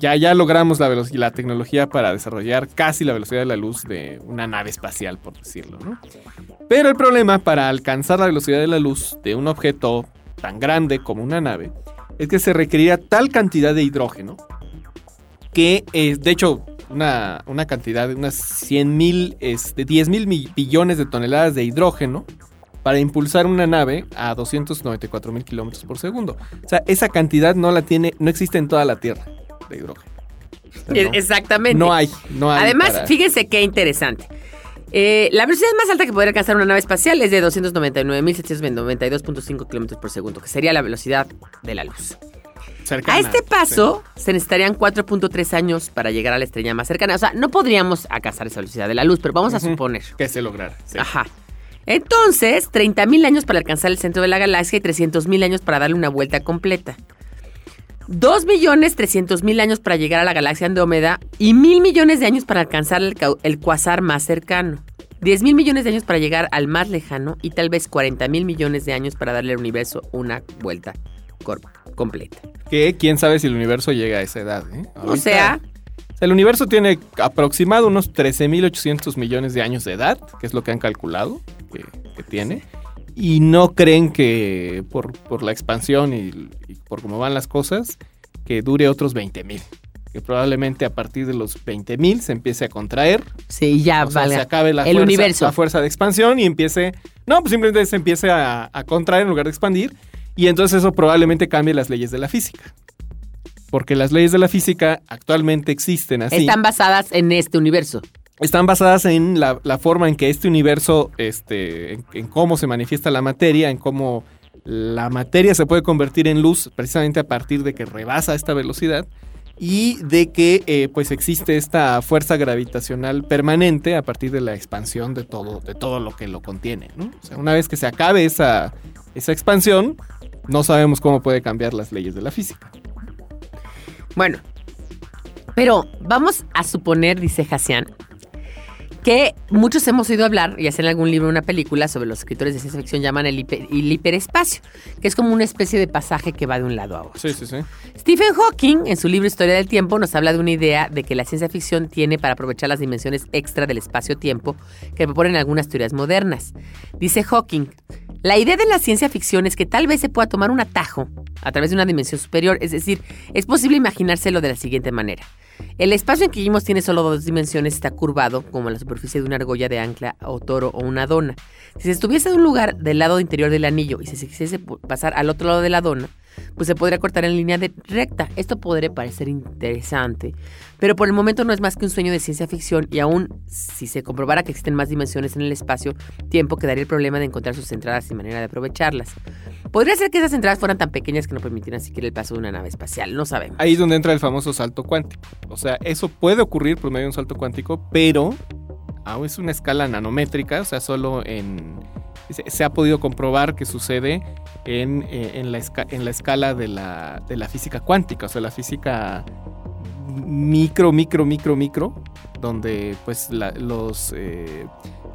Ya, ya logramos la, veloci- la tecnología para desarrollar casi la velocidad de la luz de una nave espacial, por decirlo. Pero el problema para alcanzar la velocidad de la luz de un objeto tan grande como una nave es que se requeriría tal cantidad de hidrógeno que, eh, de hecho, una, una cantidad de unas 100 mil, este, 10 mil mi- billones de toneladas de hidrógeno para impulsar una nave a 294 mil kilómetros por segundo. O sea, esa cantidad no la tiene, no existe en toda la Tierra de hidrógeno. O sea, no, Exactamente. no hay, no hay. Además, para- fíjense qué interesante. Eh, la velocidad más alta que podría alcanzar una nave espacial es de 299.792.5 kilómetros por segundo, que sería la velocidad de la luz. cercana, A este sí. paso, se necesitarían 4.3 años para llegar a la estrella más cercana. O sea, no podríamos alcanzar esa velocidad de la luz, pero vamos a suponer. Que se lograra. sí. Ajá. Entonces, 30.000 años para alcanzar el centro de la galaxia y 300.000 años para darle una vuelta completa. 2.300.000 años para llegar a la galaxia Andrómeda y mil millones de años para alcanzar el, cuasar más cercano. 10 mil millones de años para llegar al más lejano y tal vez 40 mil millones de años para darle al universo una vuelta completa. Que quién sabe si el universo llega a esa edad. ¿eh? O sea, El universo tiene aproximado unos 13.800 millones de años de edad, que es lo que han calculado que, que tiene. Y no creen que por, por la expansión y, y por cómo van las cosas, que dure otros 20.000. Que probablemente a partir de los 20.000 se empiece a contraer. sí, ya o sea, valga. se acabe la el fuerza, universo. la fuerza de expansión y empiece... No, pues simplemente se empiece a, a contraer en lugar de expandir. Y entonces eso probablemente cambie las leyes de la física. Porque las leyes de la física actualmente existen así. Están basadas en este universo. Están basadas en la, forma en que este universo, este, en, cómo se manifiesta la materia, en cómo la materia se puede convertir en luz precisamente a partir de que rebasa esta velocidad. y de que eh, pues existe esta fuerza gravitacional permanente a partir de la expansión de todo, de todo lo que lo contiene. O sea, una vez que se acabe esa, esa expansión, no sabemos cómo puede cambiar las leyes de la física. Bueno, pero vamos a suponer, dice Hasian, que muchos hemos oído hablar, sea en algún libro o una película, sobre los escritores de ciencia ficción llaman el, hiper- el hiperespacio, que es como una especie de pasaje que va de un lado a otro. Sí, sí, sí. Stephen Hawking, en su libro Historia del Tiempo, nos habla de una idea de que la ciencia ficción tiene para aprovechar las dimensiones extra del espacio-tiempo que proponen algunas teorías modernas. Dice Hawking, la idea de la ciencia ficción es que tal vez se pueda tomar un atajo a través de una dimensión superior, es decir, es posible imaginárselo de la siguiente manera. El espacio en que vivimos tiene solo dos dimensiones, está curvado, como la superficie de una argolla de ancla o toro o una dona. Si se estuviese de un lugar del lado interior del anillo y se quisiese pasar al otro lado de la dona, pues se podría cortar en línea recta. Esto podría parecer interesante, pero por el momento no es más que un sueño de ciencia ficción y aún si se comprobara que existen más dimensiones en el espacio-tiempo, quedaría el problema de encontrar sus entradas y manera de aprovecharlas. Podría ser que esas entradas fueran tan pequeñas que no permitieran siquiera el paso de una nave espacial, no sabemos. Ahí es donde entra el famoso salto cuántico. O sea, eso puede ocurrir por medio de un salto cuántico, pero ah, es una escala nanométrica, o sea, solo en... Se, ha podido comprobar que sucede en, eh, en la escala de la, de la física cuántica, o sea, la física micro, micro, micro, micro, donde pues la- los, eh,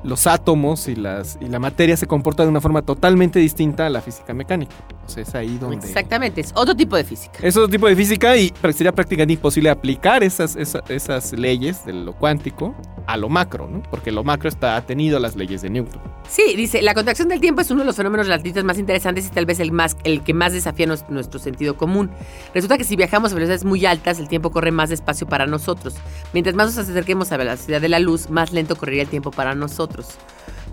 los átomos y, las, y la materia se comportan de una forma totalmente distinta a la física mecánica. O sea, es ahí donde... Exactamente, es otro tipo de física. Es otro tipo de física y sería prácticamente imposible aplicar esas, esa- esas leyes de lo cuántico a lo macro, ¿no? Porque lo macro está atenido a las leyes de Newton. Sí, dice, la contracción del tiempo es uno de los fenómenos relativistas más interesantes y tal vez el, más, el que más desafía nos- nuestro sentido común. Resulta que si viajamos a velocidades muy altas, el tiempo corre más despacio para nosotros. Mientras más nos acerquemos a la velocidad de la luz, más lento correría el tiempo para nosotros.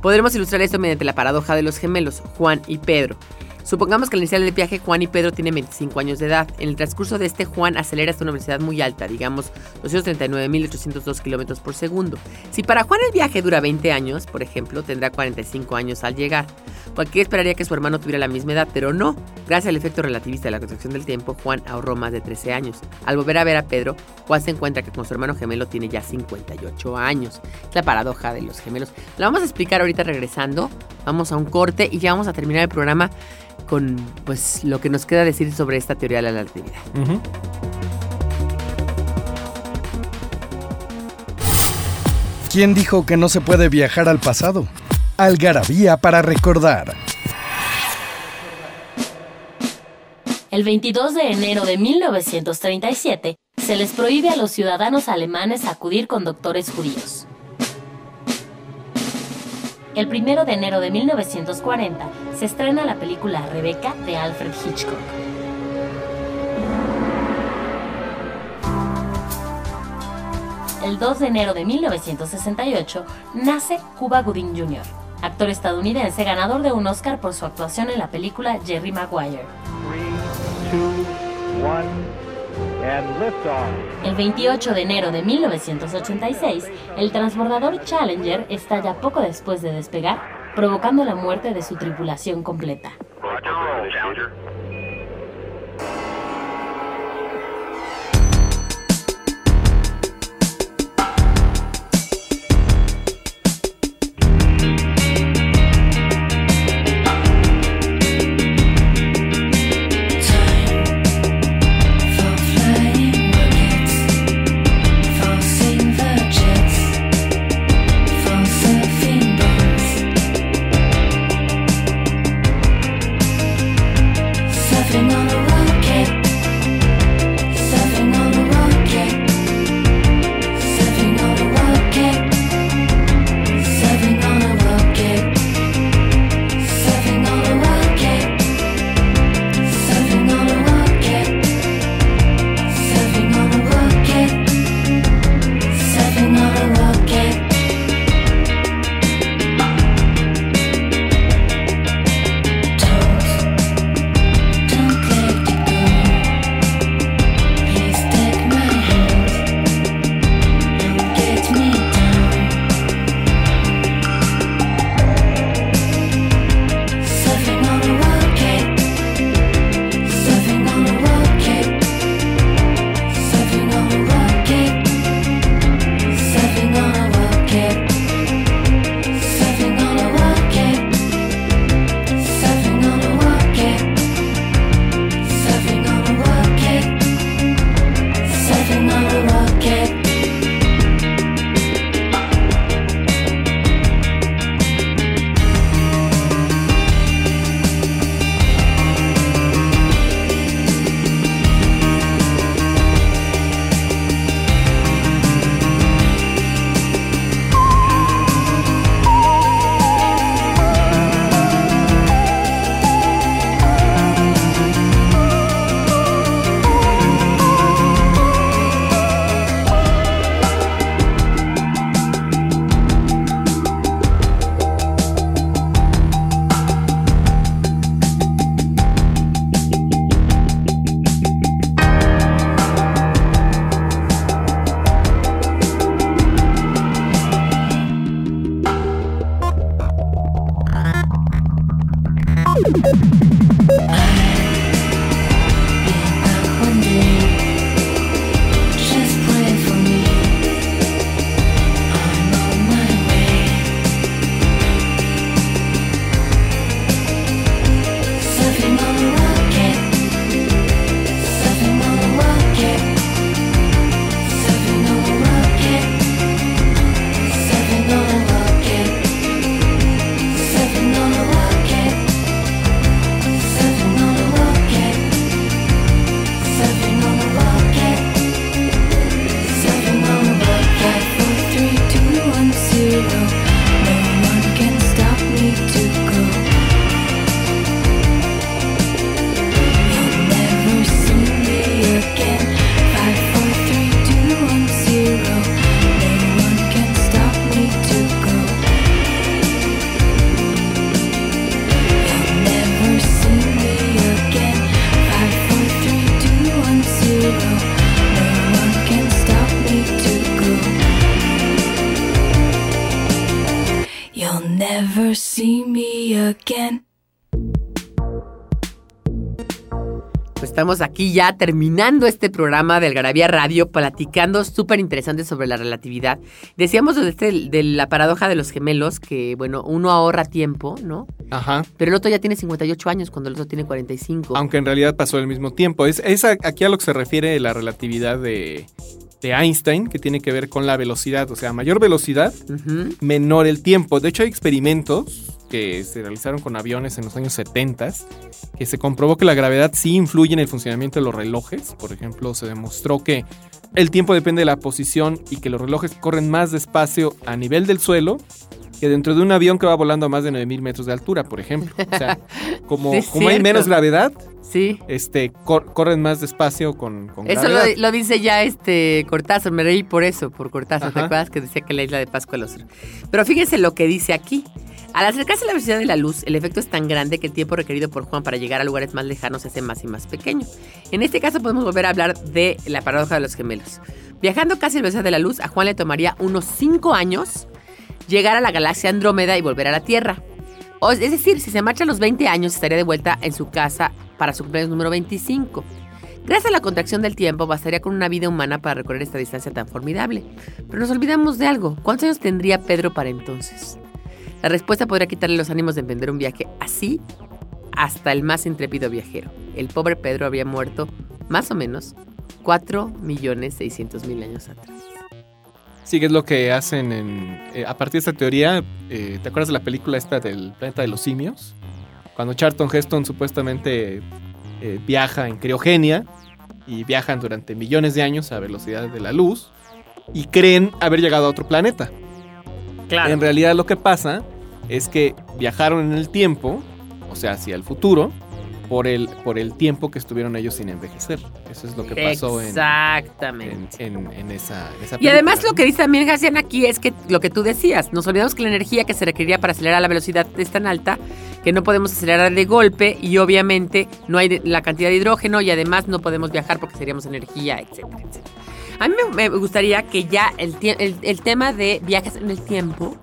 Podremos ilustrar esto mediante la paradoja de los gemelos, Juan y Pedro. Supongamos que al iniciar el viaje Juan y Pedro tienen 25 años de edad. En el transcurso de este Juan acelera hasta una velocidad muy alta, digamos 239.802 kilómetros por segundo. Si para Juan el viaje dura 20 años, por ejemplo, tendrá 45 años al llegar. Cualquiera esperaría que su hermano tuviera la misma edad, pero no. Gracias al efecto relativista de la contracción del tiempo, Juan ahorró más de 13 años. Al volver a ver a Pedro, Juan se encuentra que con su hermano gemelo tiene ya 58 años. Es la paradoja de los gemelos. La vamos a explicar ahorita regresando. Vamos a un corte y ya vamos a terminar el programa con pues lo que nos queda decir sobre esta teoría de la relatividad. ¿Quién dijo que no se puede viajar al pasado? Algarabía para recordar. El 22 de enero de 1937 se les prohíbe a los ciudadanos alemanes acudir con doctores judíos. El 1 de enero de 1940 se estrena la película Rebeca de Alfred Hitchcock. El 2 de enero de 1968 nace Cuba Gooding Jr., actor estadounidense ganador de un Oscar por su actuación en la película Jerry Maguire. El 28 de enero de 1986, el transbordador Challenger estalla poco después de despegar, provocando la muerte de su tripulación completa. Estamos aquí ya terminando este programa del Garabía Radio, platicando súper interesante sobre la relatividad. Decíamos de, este- de la paradoja de los gemelos, que bueno, uno ahorra tiempo, ¿no? Ajá. Pero el otro ya tiene 58 años cuando el otro tiene 45. Aunque en realidad pasó al mismo tiempo. Es, es aquí a lo que se refiere la relatividad de, de Einstein, que tiene que ver con la velocidad. O sea, mayor velocidad, menor el tiempo. De hecho, hay experimentos que se realizaron con aviones en los años 70 que se comprobó que la gravedad sí influye en el funcionamiento de los relojes. Por ejemplo, se demostró que el tiempo depende de la posición y que los relojes corren más despacio a nivel del suelo que dentro de un avión que va volando a más de 9000 metros de altura, por ejemplo. O sea, como, Sí, es como hay menos gravedad, Sí. este, cor- corren más despacio con, con Eso lo, dice ya este Cortázar, me reí por eso, por Cortázar, ¿te acuerdas que decía que la isla de Pascua los... Pero fíjense lo que dice aquí. Al acercarse a la velocidad de la luz, el efecto es tan grande que el tiempo requerido por Juan para llegar a lugares más lejanos se hace más y más pequeño. En este caso podemos volver a hablar de la paradoja de los gemelos. Viajando casi a la velocidad de la luz, a Juan le tomaría unos 5 años llegar a la galaxia Andrómeda y volver a la Tierra. O- es decir, si se marcha a los 20 años, estaría de vuelta en su casa para su cumpleaños número 25. Gracias a la contracción del tiempo, bastaría con una vida humana para recorrer esta distancia tan formidable. Pero nos olvidamos de algo. ¿Cuántos años tendría Pedro para entonces? La respuesta podría quitarle los ánimos de emprender un viaje así hasta el más intrépido viajero. El pobre Pedro habría muerto, más o menos, 4 millones 600 mil años atrás. Sí, que es lo que hacen en... eh, a partir de esta teoría, eh, ¿te acuerdas de la película esta del planeta de los simios? Cuando Charlton Heston supuestamente eh, viaja en criogenia y viajan durante millones de años a velocidad de la luz y creen haber llegado a otro planeta. Claro. En realidad lo que pasa es que viajaron en el tiempo, o sea, hacia el futuro, por el, por el tiempo que estuvieron ellos sin envejecer. Eso es lo que pasó en, Exactamente. en, en- en esa, esa Y además lo que dice también Hacian aquí es que lo que tú decías, nos olvidamos que la energía que se requeriría para acelerar la velocidad es tan alta que no podemos acelerar de golpe y obviamente no hay la cantidad de hidrógeno y además no podemos viajar porque seríamos energía, etcétera, etcétera. A mí me gustaría que ya el, el, el tema de viajes en el tiempo,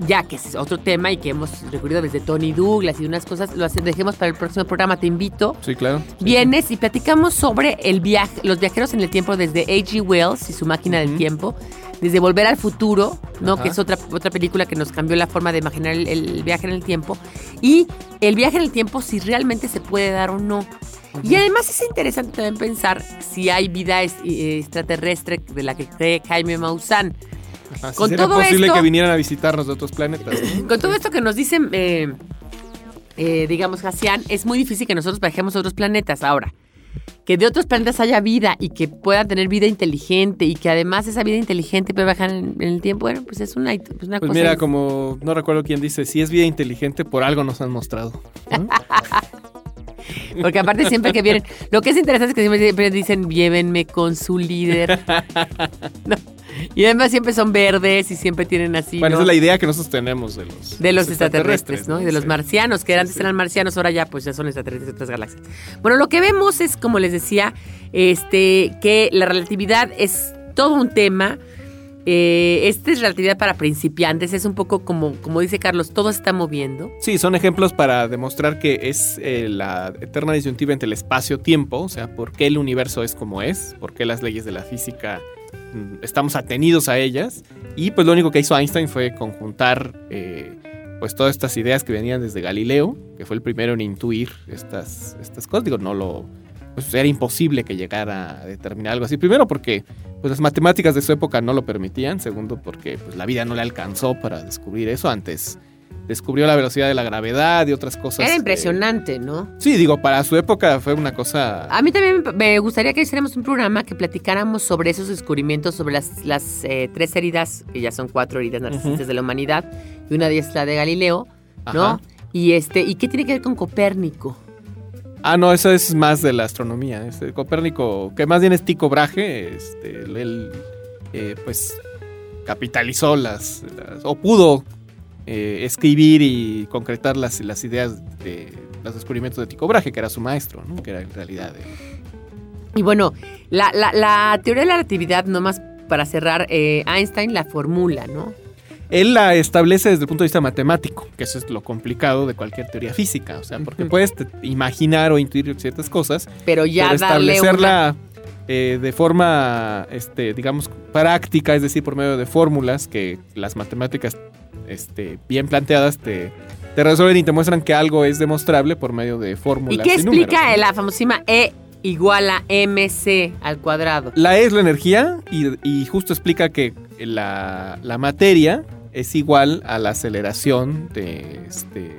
ya que es otro tema y que hemos recurrido desde Tony Douglas y unas cosas, lo dejemos para el próximo programa, te invito. Sí, claro. Sí, Vienes y platicamos sobre el viaje, los viajeros en el tiempo desde A.G. Wells y su máquina del tiempo, desde Volver al Futuro, ¿no? Ajá. que es otra, otra película que nos cambió la forma de imaginar el, el viaje en el tiempo, y el viaje en el tiempo si realmente se puede dar o no. Y además es interesante también pensar si hay vida es- eh, extraterrestre de la que cree Jaime Maussan. Ajá, con sería todo posible esto- que vinieran a visitarnos de otros planetas. ¿no? Con todo esto que nos dicen, eh, eh, digamos, Hasian, es muy difícil que nosotros viajemos a otros planetas ahora. Que de otros planetas haya vida y que puedan tener vida inteligente y que además esa vida inteligente pueda viajar en, en el tiempo, bueno, pues es una, pues una Pues cosa. mira, como no recuerdo quién dice, si es vida inteligente, por algo nos han mostrado. ¿no? Porque aparte siempre que vienen, lo que es interesante es que siempre, siempre dicen, llévenme con su líder. No. Y además siempre son verdes y siempre tienen así. bueno, ¿no? esa es la idea que nosotros tenemos de los, De los extraterrestres, ¿no? Y de los marcianos, que antes Sí. eran marcianos, ahora ya pues ya son extraterrestres de otras galaxias. Bueno, lo que vemos es, como les decía, este, que la relatividad es todo un tema. Eh, esta es relatividad para principiantes, es un poco como, como dice Carlos, todo se está moviendo. Sí, son ejemplos para demostrar que es eh, la eterna disyuntiva entre el espacio-tiempo, o sea, por qué el universo es como es, por qué las leyes de la física mm, estamos atenidos a ellas. Y pues lo único que hizo Einstein fue conjuntar eh, pues todas estas ideas que venían desde Galileo, que fue el primero en intuir estas, estas cosas. Digo, no lo... Pues era imposible que llegara a determinar algo así. Primero porque pues, las matemáticas de su época no lo permitían. Segundo porque pues, la vida no le alcanzó para descubrir eso. Antes descubrió la velocidad de la gravedad y otras cosas. Era eh, impresionante, ¿no? sí, digo, para su época fue una cosa... A mí también me gustaría que hiciéramos un programa que platicáramos sobre esos descubrimientos, sobre las, las eh, tres heridas, que ya son cuatro heridas narcisistas de la humanidad, y una de ellas es la de Galileo, ¿no? Ajá. Y este, ¿y qué tiene que ver con Copérnico? Ah, no, eso es más de la astronomía. Este, Copérnico, que más bien es Tycho Brahe, este, él eh, pues capitalizó las, o pudo eh, escribir y concretar las, las ideas de los descubrimientos de Tycho Brahe, que era su maestro, ¿no? que era en realidad Y bueno, la, la- la teoría de la relatividad, nomás para cerrar, eh, Einstein la formula, ¿no? Él la establece desde el punto de vista matemático, que eso es lo complicado de cualquier teoría física, o sea, porque puedes te- imaginar o intuir ciertas cosas, Pero ya pero una... establecerla eh, de forma, este, digamos, práctica, es decir, por medio de fórmulas que las matemáticas este, bien planteadas te, te resuelven y te muestran que algo es demostrable por medio de ¿Y fórmulas. qué números, explica ¿no? la famosísima E igual a MC al cuadrado? La E es la energía y, y justo explica que la, la materia es igual a la aceleración de este,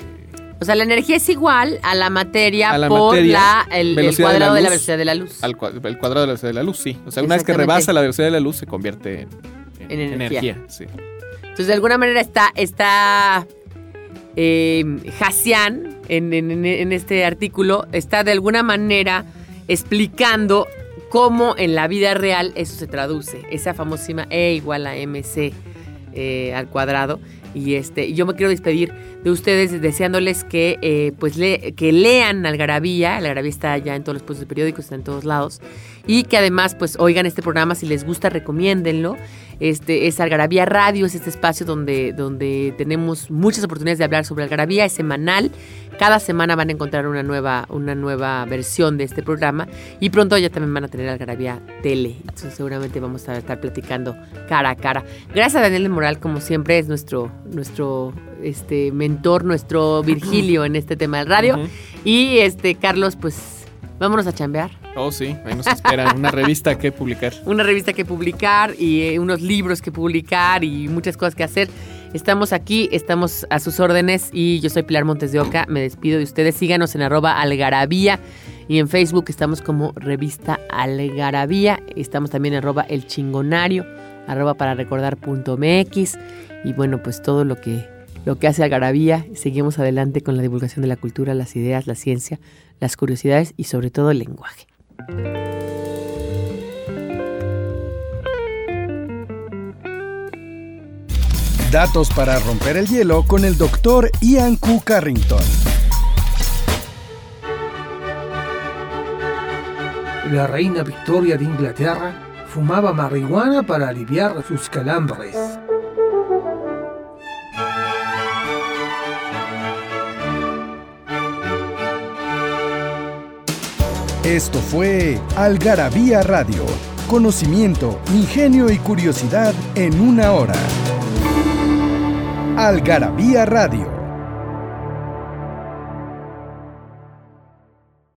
O sea, la energía es igual a la materia A la por materia, la, el, el velocidad de la cuadrado de la, velocidad de la luz. al cua- el cuadrado de la velocidad de la luz, sí. O sea, una vez que rebasa la velocidad de la luz se convierte en, en En energía. sí. Entonces, de alguna manera está, está eh, en- en- en este artículo, está de alguna manera explicando cómo en la vida real eso se traduce. Esa famosísima E igual a MC eh, al cuadrado. Y este, yo me quiero despedir de ustedes deseándoles que, eh, pues le- que lean Algarabía. Algarabía está ya en todos los puestos de periódicos, está en todos lados. Y que además, pues oigan este programa, si les gusta, recomiéndenlo. Este es Algarabía Radio, es este espacio donde, donde tenemos muchas oportunidades de hablar sobre Algarabía, es semanal. Cada semana van a encontrar una nueva, una nueva versión de este programa y pronto ya también van a tener Algarabía Tele. Entonces seguramente vamos a estar platicando cara a cara. Gracias a Daniel Moral, como siempre, es nuestro, nuestro este, mentor, nuestro Virgilio en este tema del radio. Y este, Carlos, pues vámonos a chambear. Oh, sí, ahí nos espera una revista que publicar. una revista que publicar y eh, unos libros que publicar y muchas cosas que hacer. Estamos aquí, estamos a sus órdenes y yo soy Pilar Montes de Oca. Me despido de ustedes. Síganos en arroba algarabía y en Facebook estamos como revista algarabía. Estamos también en arroba el chingonario, arroba para recordar punto mx y bueno, pues todo lo que, lo que hace algarabía. Seguimos adelante con la divulgación de la cultura, las ideas, la ciencia, las curiosidades y sobre todo el lenguaje. Datos para romper el hielo con el doctor Ian Q. Carrington. La reina Victoria de Inglaterra fumaba marihuana para aliviar sus calambres. Esto fue Algarabía Radio. Conocimiento, ingenio y curiosidad en una hora. Algarabía Radio.